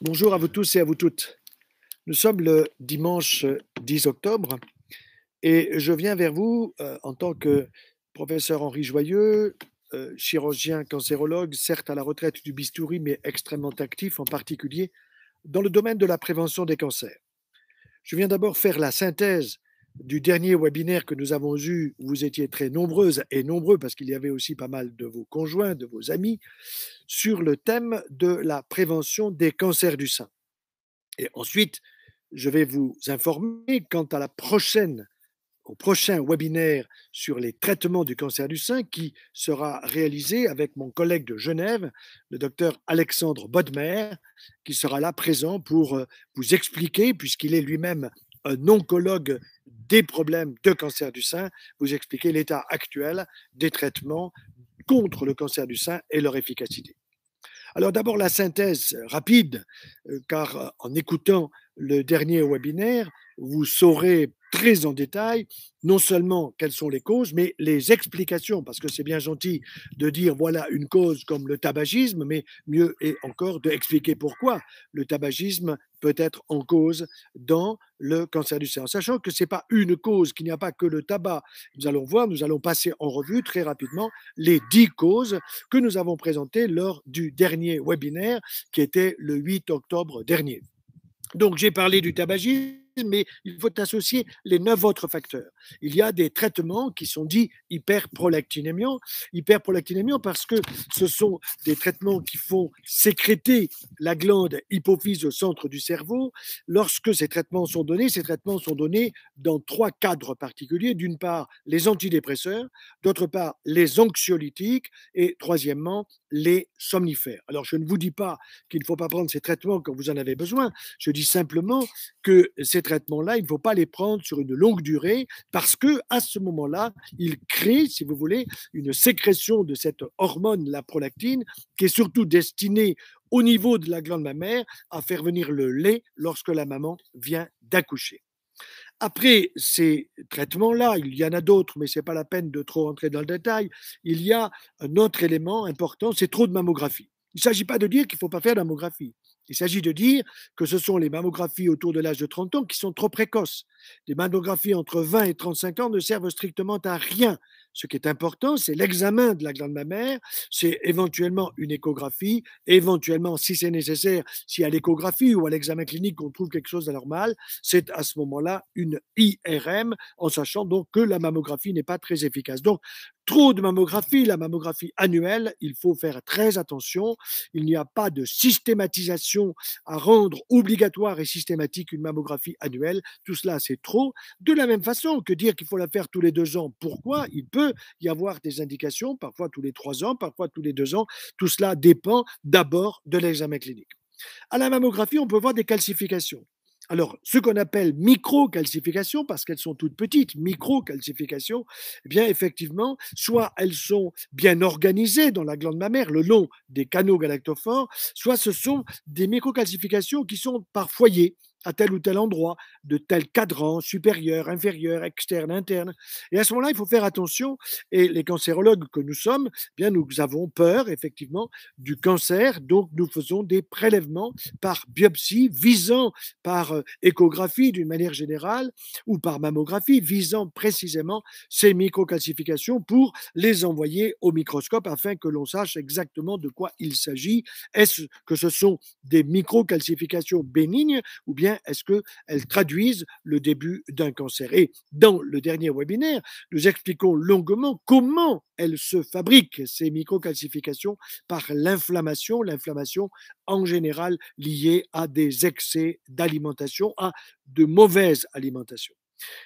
Bonjour à vous tous et à vous toutes. Nous sommes le dimanche 10 octobre et je viens vers vous euh, en tant que professeur Henri Joyeux, euh, chirurgien cancérologue, certes à la retraite du bistouri, mais extrêmement actif, en particulier dans le domaine de la prévention des cancers. Je viens d'abord faire la synthèse du dernier webinaire que nous avons eu, vous étiez très nombreuses et nombreux, parce qu'il y avait aussi pas mal de vos conjoints, de vos amis, sur le thème de la prévention des cancers du sein. Et ensuite, je vais vous informer quant à la prochaine, au prochain webinaire sur les traitements du cancer du sein qui sera réalisé avec mon collègue de Genève, le docteur Alexandre Bodmer, qui sera là présent pour euh, vous expliquer, puisqu'il est lui-même un oncologue des problèmes de cancer du sein, vous expliquer l'état actuel des traitements contre le cancer du sein et leur efficacité. Alors d'abord la synthèse rapide, euh, car euh, en écoutant le dernier webinaire, vous saurez très en détail non seulement quelles sont les causes, mais les explications, parce que c'est bien gentil de dire voilà une cause comme le tabagisme, mais mieux est encore d'expliquer pourquoi le tabagisme peut être en cause dans le cancer du sein, sachant que ce n'est pas une cause, qu'il n'y a pas que le tabac. Nous allons voir, nous allons passer en revue très rapidement les dix causes que nous avons présentées lors du dernier webinaire qui était le 8 octobre dernier. Donc j'ai parlé du tabagisme mais il faut associer les neuf autres facteurs. Il y a des traitements qui sont dits hyperprolactinémiants. Hyperprolactinémiants parce que ce sont des traitements qui font sécréter la glande hypophyse au centre du cerveau. Lorsque ces traitements sont donnés, ces traitements sont donnés dans trois cadres particuliers. D'une part, les antidépresseurs, d'autre part, les anxiolytiques et troisièmement, les somnifères. Alors, je ne vous dis pas qu'il ne faut pas prendre ces traitements quand vous en avez besoin. Je dis simplement que ces traitements-là, il ne faut pas les prendre sur une longue durée parce que à ce moment-là, ils créent, si vous voulez, une sécrétion de cette hormone, la prolactine, qui est surtout destinée au niveau de la glande mammaire à faire venir le lait lorsque la maman vient d'accoucher. Après ces traitements-là, il y en a d'autres, mais ce n'est pas la peine de trop entrer dans le détail. Il y a un autre élément important, c'est trop de mammographie. Il ne s'agit pas de dire qu'il ne faut pas faire de mammographie. Il s'agit de dire que ce sont les mammographies autour de l'âge de 30 ans qui sont trop précoces. Les mammographies entre 20 et 35 ans ne servent strictement à rien. Ce qui est important, c'est l'examen de la glande mammaire, c'est éventuellement une échographie, éventuellement, si c'est nécessaire, si à l'échographie ou à l'examen clinique on trouve quelque chose d'anormal, c'est à ce moment-là une IRM, en sachant donc que la mammographie n'est pas très efficace. Donc, trop de mammographie, la mammographie annuelle, il faut faire très attention. Il n'y a pas de systématisation à rendre obligatoire et systématique une mammographie annuelle. Tout cela, c'est trop. De la même façon que dire qu'il faut la faire tous les deux ans, pourquoi? Il peut y avoir des indications, parfois tous les trois ans, parfois tous les deux ans. Tout cela dépend d'abord de l'examen clinique. À la mammographie, on peut voir des calcifications. Alors, ce qu'on appelle micro-calcifications, parce qu'elles sont toutes petites, micro-calcifications, eh bien, effectivement, soit elles sont bien organisées dans la glande mammaire, le long des canaux galactophores, soit ce sont des micro-calcifications qui sont par foyer à tel ou tel endroit, de tel cadran, supérieur, inférieur, externe, interne. Et à ce moment-là, il faut faire attention. Et les cancérologues que nous sommes, eh bien, nous avons peur, effectivement, du cancer. Donc, nous faisons des prélèvements par biopsie, visant par euh, échographie d'une manière générale, ou par mammographie, visant précisément ces microcalcifications pour les envoyer au microscope afin que l'on sache exactement de quoi il s'agit. Est-ce que ce sont des microcalcifications bénignes ou bien est-ce qu'elles traduisent le début d'un cancer? Et dans le dernier webinaire, nous expliquons longuement comment elles se fabriquent, ces microcalcifications, par l'inflammation, l'inflammation en général liée à des excès d'alimentation, à de mauvaise alimentation.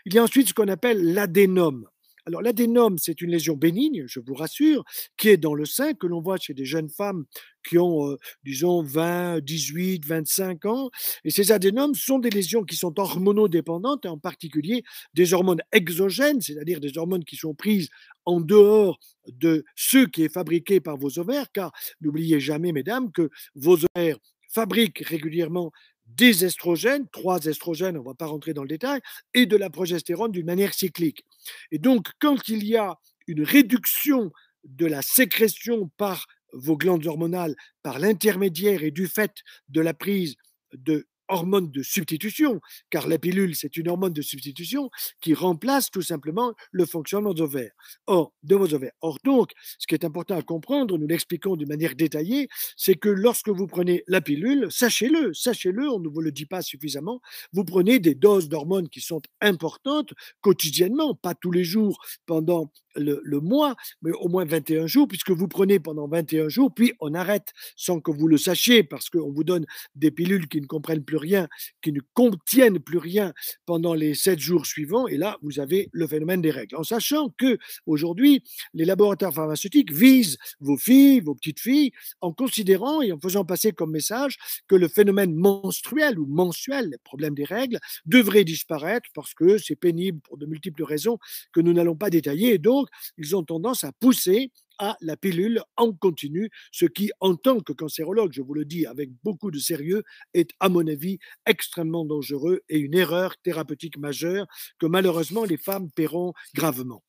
Il y a ensuite ce qu'on appelle l'adénome. Alors l'adénome, c'est une lésion bénigne, je vous rassure, qui est dans le sein, que l'on voit chez des jeunes femmes qui ont, euh, disons, 20, 18, 25 ans. Et ces adénomes sont des lésions qui sont hormonodépendantes, et en particulier des hormones exogènes, c'est-à-dire des hormones qui sont prises en dehors de ce qui est fabriqué par vos ovaires, car n'oubliez jamais, mesdames, que vos ovaires fabriquent régulièrement des estrogènes, trois estrogènes, on ne va pas rentrer dans le détail, et de la progestérone d'une manière cyclique. Et donc, quand il y a une réduction de la sécrétion par vos glandes hormonales par l'intermédiaire et du fait de la prise de hormone de substitution, car la pilule, c'est une hormone de substitution qui remplace tout simplement le fonctionnement des ovaires. Or, de vos ovaires. Or, donc, ce qui est important à comprendre, nous l'expliquons d'une manière détaillée, c'est que lorsque vous prenez la pilule, sachez-le, sachez-le, on ne vous le dit pas suffisamment, vous prenez des doses d'hormones qui sont importantes quotidiennement, pas tous les jours pendant le, le, mois, mais au moins 21 jours, puisque vous prenez pendant 21 jours, puis on arrête sans que vous le sachiez, parce qu'on vous donne des pilules qui ne comprennent plus rien, qui ne contiennent plus rien pendant les sept jours suivants, et là, vous avez le phénomène des règles. En sachant que aujourd'hui, les laboratoires pharmaceutiques visent vos filles, vos petites filles, en considérant et en faisant passer comme message que le phénomène menstruel ou mensuel, le problème des règles, devrait disparaître parce que c'est pénible pour de multiples raisons que nous n'allons pas détailler. Et donc, ils ont tendance à pousser à la pilule en continu, ce qui, en tant que cancérologue, je vous le dis avec beaucoup de sérieux, est, à mon avis, extrêmement dangereux et une erreur thérapeutique majeure que malheureusement les femmes paieront gravement.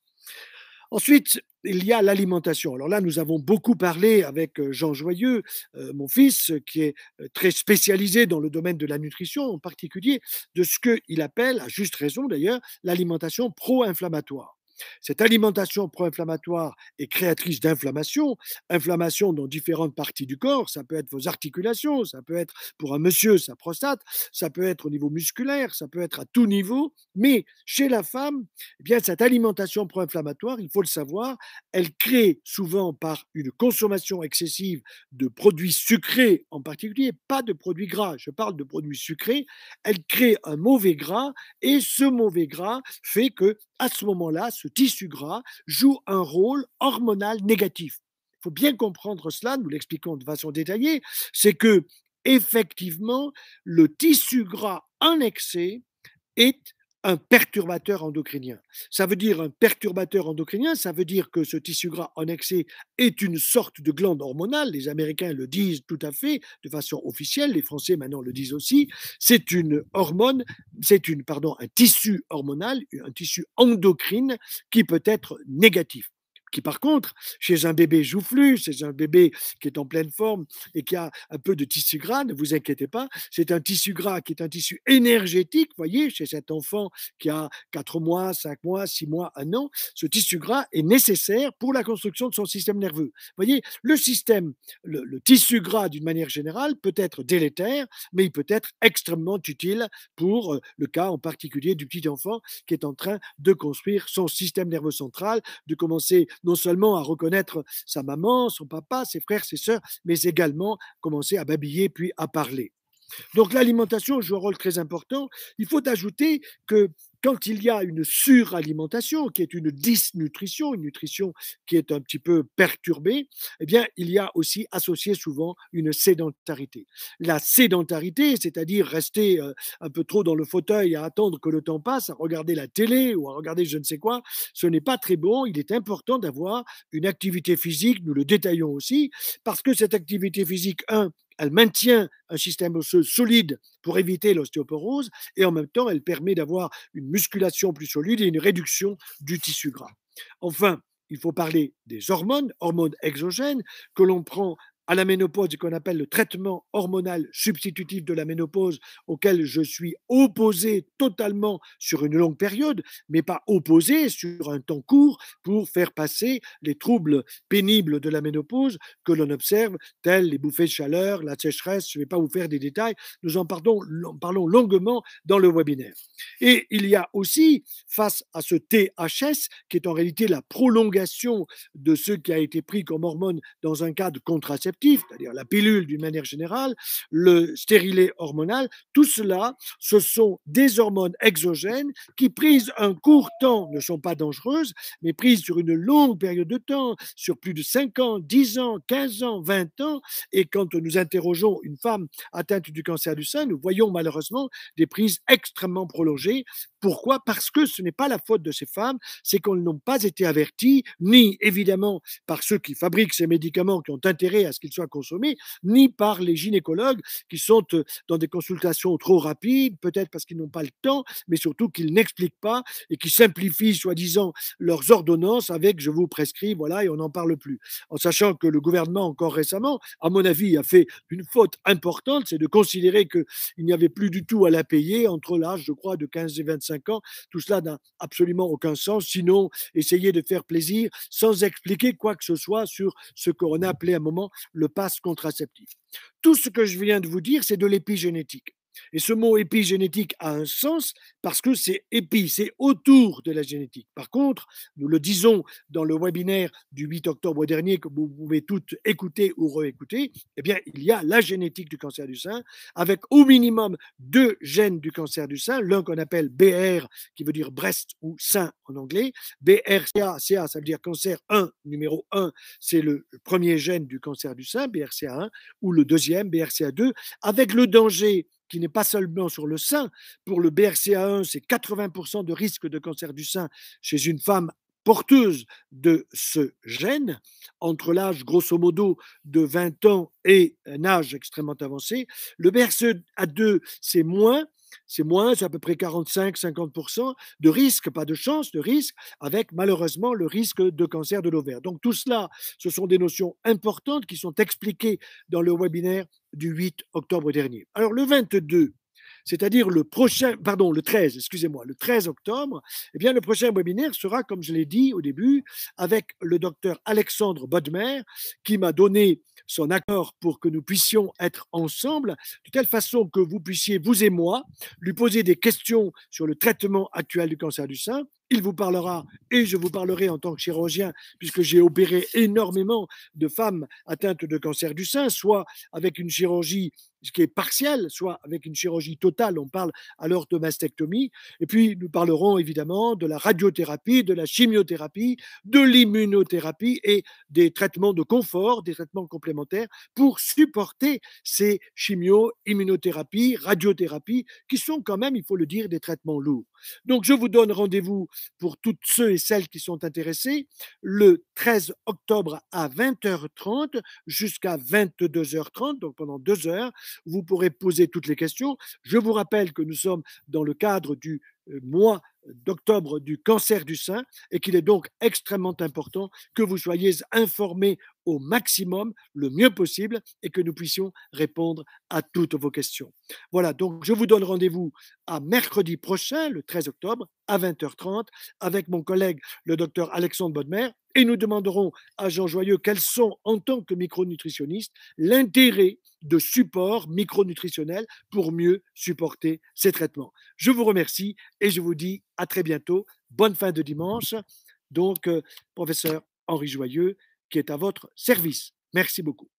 Ensuite, il y a l'alimentation. Alors là, nous avons beaucoup parlé avec euh, Jean Joyeux, euh, mon fils, qui est euh, très spécialisé dans le domaine de la nutrition, en particulier de ce qu'il appelle, à juste raison d'ailleurs, l'alimentation pro-inflammatoire. Cette alimentation pro-inflammatoire est créatrice d'inflammation, inflammation dans différentes parties du corps, ça peut être vos articulations, ça peut être pour un monsieur sa prostate, ça peut être au niveau musculaire, ça peut être à tout niveau, mais chez la femme, eh bien cette alimentation pro-inflammatoire, il faut le savoir, elle crée souvent par une consommation excessive de produits sucrés en particulier, pas de produits gras, je parle de produits sucrés, elle crée un mauvais gras et ce mauvais gras fait que à ce moment-là, ce tissu gras joue un rôle hormonal négatif. Il faut bien comprendre cela, nous l'expliquons de façon détaillée, c'est que effectivement, le tissu gras en excès est un perturbateur endocrinien. Ça veut dire un perturbateur endocrinien, ça veut dire que ce tissu gras en excès est une sorte de glande hormonale. Les Américains le disent tout à fait de façon officielle, les Français maintenant le disent aussi. C'est une hormone, c'est une pardon, un tissu hormonal, un tissu endocrine qui peut être négatif qui par contre, chez un bébé joufflu, chez un bébé qui est en pleine forme et qui a un peu de tissu gras, ne vous inquiétez pas, c'est un tissu gras qui est un tissu énergétique, voyez, chez cet enfant qui a 4 mois, 5 mois, 6 mois, 1 an, ce tissu gras est nécessaire pour la construction de son système nerveux. Voyez, le système, le, le tissu gras d'une manière générale peut être délétère, mais il peut être extrêmement utile pour euh, le cas en particulier du petit enfant qui est en train de construire son système nerveux central, de commencer non seulement à reconnaître sa maman, son papa, ses frères, ses sœurs, mais également commencer à babiller puis à parler. Donc l'alimentation joue un rôle très important. Il faut ajouter que quand il y a une suralimentation, qui est une dysnutrition, une nutrition qui est un petit peu perturbée, eh bien, il y a aussi associé souvent une sédentarité. La sédentarité, c'est-à-dire rester euh, un peu trop dans le fauteuil à attendre que le temps passe, à regarder la télé ou à regarder je ne sais quoi, ce n'est pas très bon. Il est important d'avoir une activité physique, nous le détaillons aussi, parce que cette activité physique, un, elle maintient un système osseux solide pour éviter l'ostéoporose et en même temps, elle permet d'avoir une musculation plus solide et une réduction du tissu gras. Enfin, il faut parler des hormones, hormones exogènes, que l'on prend à la ménopause et qu'on appelle le traitement hormonal substitutif de la ménopause, auquel je suis opposé totalement sur une longue période, mais pas opposé sur un temps court pour faire passer les troubles pénibles de la ménopause que l'on observe, tels les bouffées de chaleur, la sécheresse. Je ne vais pas vous faire des détails, nous en parlons, longuement dans le webinaire. Et il y a aussi, face à ce THS, qui est en réalité la prolongation de ce qui a été pris comme hormone dans un cadre contraceptif, c'est-à-dire la pilule d'une manière générale, le stérilet hormonal, tout cela, ce sont des hormones exogènes qui, prises un court temps, ne sont pas dangereuses, mais prises sur une longue période de temps, sur plus de 5 ans, 10 ans, 15 ans, 20 ans, et quand nous interrogeons une femme atteinte du cancer du sein, nous voyons malheureusement des prises extrêmement prolongées Pourquoi? Parce que ce n'est pas la faute de ces femmes, c'est qu'elles n'ont pas été averties, ni évidemment par ceux qui fabriquent ces médicaments qui ont intérêt à ce qu'ils soient consommés, ni par les gynécologues qui sont euh, dans des consultations trop rapides, peut-être parce qu'ils n'ont pas le temps, mais surtout qu'ils n'expliquent pas et qui simplifient soi-disant leurs ordonnances avec je vous prescris, voilà, et on n'en parle plus. En sachant que le gouvernement, encore récemment, à mon avis, a fait une faute importante, c'est de considérer qu'il n'y avait plus du tout à la payer entre l'âge, je crois, de 15 et 25 ans. Tout cela n'a absolument aucun sens. Sinon, essayer de faire plaisir sans expliquer quoi que ce soit sur ce qu'on a appelé à un moment le passe contraceptif. Tout ce que je viens de vous dire, c'est de l'épigénétique. Et ce mot épigénétique a un sens parce que c'est épi, c'est autour de la génétique. Par contre, nous le disons dans le webinaire du 8 octobre dernier que vous pouvez toutes écouter ou réécouter, eh bien, il y a la génétique du cancer du sein avec au minimum deux gènes du cancer du sein, l'un qu'on appelle BR qui veut dire breast ou sein en anglais, BRCA, CA ça veut dire cancer 1 numéro 1, c'est le premier gène du cancer du sein, BRCA1 ou le deuxième BRCA2 avec le danger qui n'est pas seulement sur le sein. Pour le BRCA1, c'est 80% de risque de cancer du sein chez une femme porteuse de ce gène, entre l'âge grosso modo de 20 ans et un âge extrêmement avancé. Le BRCA2, c'est moins, c'est moins, c'est à peu près 45-50% de risque, pas de chance, de risque, avec malheureusement le risque de cancer de l'ovaire. Donc tout cela, ce sont des notions importantes qui sont expliquées dans le webinaire du 8 octobre dernier. Alors le 22, c'est-à-dire le prochain, pardon, le 13, excusez-moi, le 13 octobre, eh bien, le prochain webinaire sera, comme je l'ai dit au début, avec le docteur Alexandre Bodmer, qui m'a donné son accord pour que nous puissions être ensemble, de telle façon que vous puissiez, vous et moi, lui poser des questions sur le traitement actuel du cancer du sein. Il vous parlera et je vous parlerai en tant que chirurgien, puisque j'ai opéré énormément de femmes atteintes de cancer du sein, soit avec une chirurgie qui est partiel, soit avec une chirurgie totale, on parle alors de mastectomie. Et puis, nous parlerons évidemment de la radiothérapie, de la chimiothérapie, de l'immunothérapie et des traitements de confort, des traitements complémentaires pour supporter ces chimio, immunothérapies, radiothérapies, qui sont quand même, il faut le dire, des traitements lourds. Donc, je vous donne rendez-vous pour toutes ceux et celles qui sont intéressés le 13 octobre à 20h30 jusqu'à 22h30, donc pendant deux heures vous pourrez poser toutes les questions. Je vous rappelle que nous sommes dans le cadre du euh, mois d'octobre du cancer du sein et qu'il est donc extrêmement important que vous soyez informés au maximum, le mieux possible, et que nous puissions répondre à toutes vos questions. Voilà, donc je vous donne rendez-vous à mercredi prochain, le 13 octobre, à 20h30, avec mon collègue, le docteur Alexandre Bodmer, et nous demanderons à Jean Joyeux quels sont, en tant que micronutritionniste, l'intérêt de support micronutritionnel pour mieux supporter ces traitements. Je vous remercie et je vous dis à très bientôt. Bonne fin de dimanche. Donc, euh, professeur Henri Joyeux, qui est à votre service. Merci beaucoup.